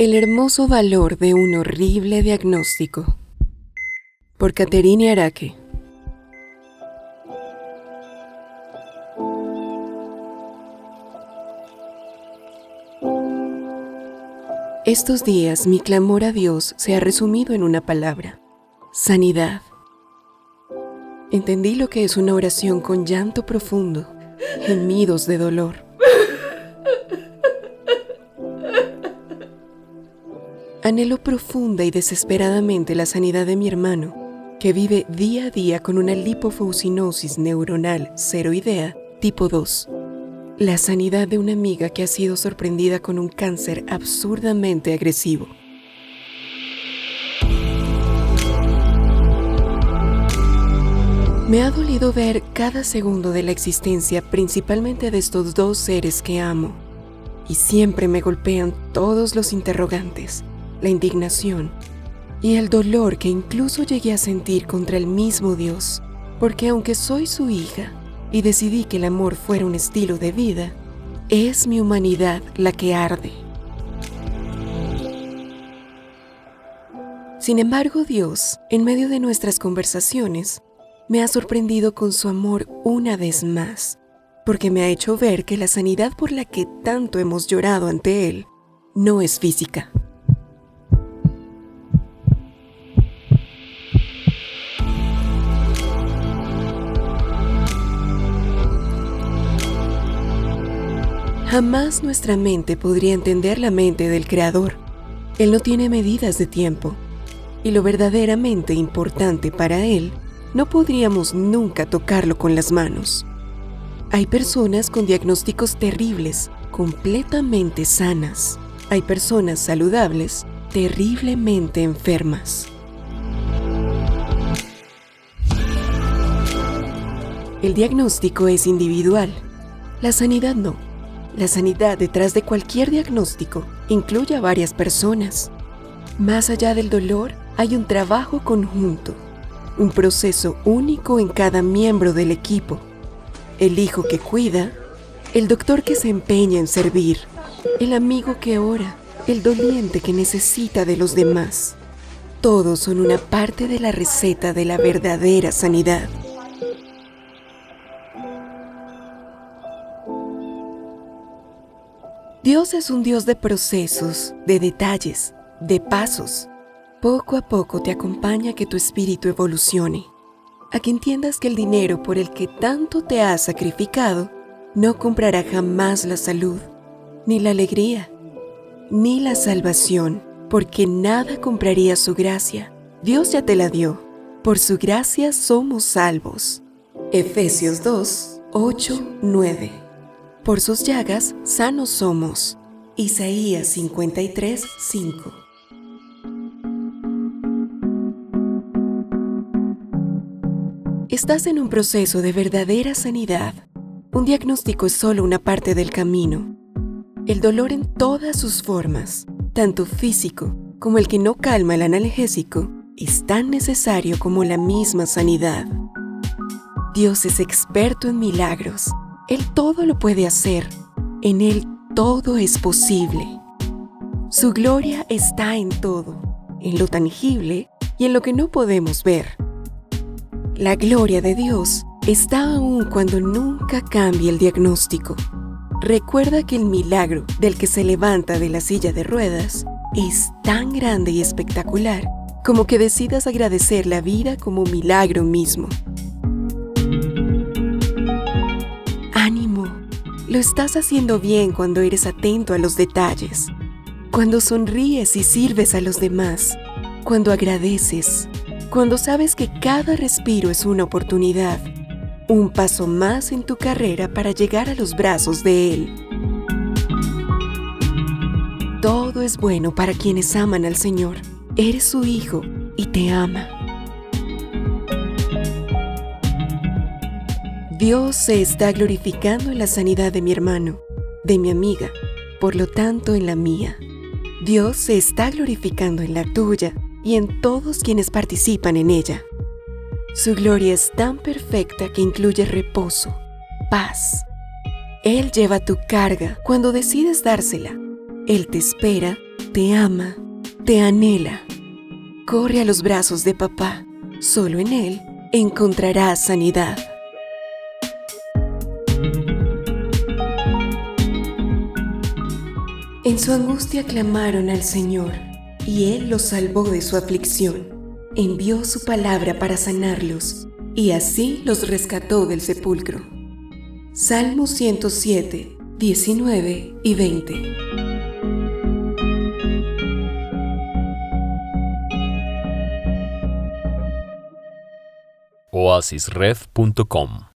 El hermoso valor de un horrible diagnóstico. Por Caterine Araque. Estos días mi clamor a Dios se ha resumido en una palabra, sanidad. Entendí lo que es una oración con llanto profundo, gemidos de dolor. Anhelo profunda y desesperadamente la sanidad de mi hermano, que vive día a día con una lipofuscinosis neuronal ceroidea tipo 2. La sanidad de una amiga que ha sido sorprendida con un cáncer absurdamente agresivo. Me ha dolido ver cada segundo de la existencia principalmente de estos dos seres que amo. Y siempre me golpean todos los interrogantes, la indignación y el dolor que incluso llegué a sentir contra el mismo Dios, porque aunque soy su hija y decidí que el amor fuera un estilo de vida, es mi humanidad la que arde. Sin embargo, Dios, en medio de nuestras conversaciones, me ha sorprendido con su amor una vez más, porque me ha hecho ver que la sanidad por la que tanto hemos llorado ante Él no es física. Jamás nuestra mente podría entender la mente del Creador. Él no tiene medidas de tiempo, y lo verdaderamente importante para Él no podríamos nunca tocarlo con las manos. Hay personas con diagnósticos terribles, completamente sanas. Hay personas saludables, terriblemente enfermas. El diagnóstico es individual, la sanidad no. La sanidad detrás de cualquier diagnóstico incluye a varias personas. Más allá del dolor, hay un trabajo conjunto un proceso único en cada miembro del equipo. El hijo que cuida, el doctor que se empeña en servir, el amigo que ora, el doliente que necesita de los demás. Todos son una parte de la receta de la verdadera sanidad. Dios es un Dios de procesos, de detalles, de pasos. Poco a poco te acompaña que tu espíritu evolucione, a que entiendas que el dinero por el que tanto te has sacrificado no comprará jamás la salud, ni la alegría, ni la salvación, porque nada compraría su gracia. Dios ya te la dio. Por su gracia somos salvos. Efesios 2, 8, 9. Por sus llagas sanos somos. Isaías 53, 5. Estás en un proceso de verdadera sanidad. Un diagnóstico es solo una parte del camino. El dolor en todas sus formas, tanto físico como el que no calma el analgésico, es tan necesario como la misma sanidad. Dios es experto en milagros. Él todo lo puede hacer. En Él todo es posible. Su gloria está en todo, en lo tangible y en lo que no podemos ver. La gloria de Dios está aún cuando nunca cambie el diagnóstico. Recuerda que el milagro del que se levanta de la silla de ruedas es tan grande y espectacular como que decidas agradecer la vida como milagro mismo. Lo estás haciendo bien cuando eres atento a los detalles, cuando sonríes y sirves a los demás, cuando agradeces, cuando sabes que cada respiro es una oportunidad, un paso más en tu carrera para llegar a los brazos de Él. Todo es bueno para quienes aman al Señor. Eres su hijo y te ama. Dios se está glorificando en la sanidad de mi hermano, de mi amiga, por lo tanto en la mía. Dios se está glorificando en la tuya y en todos quienes participan en ella. Su gloria es tan perfecta que incluye reposo, paz. Él lleva tu carga cuando decides dársela. Él te espera, te ama, te anhela. Corre a los brazos de papá. Solo en Él encontrarás sanidad. En su angustia clamaron al Señor, y Él los salvó de su aflicción. Envió su palabra para sanarlos, y así los rescató del sepulcro. Salmo 107, 19 y 20. oasisred.com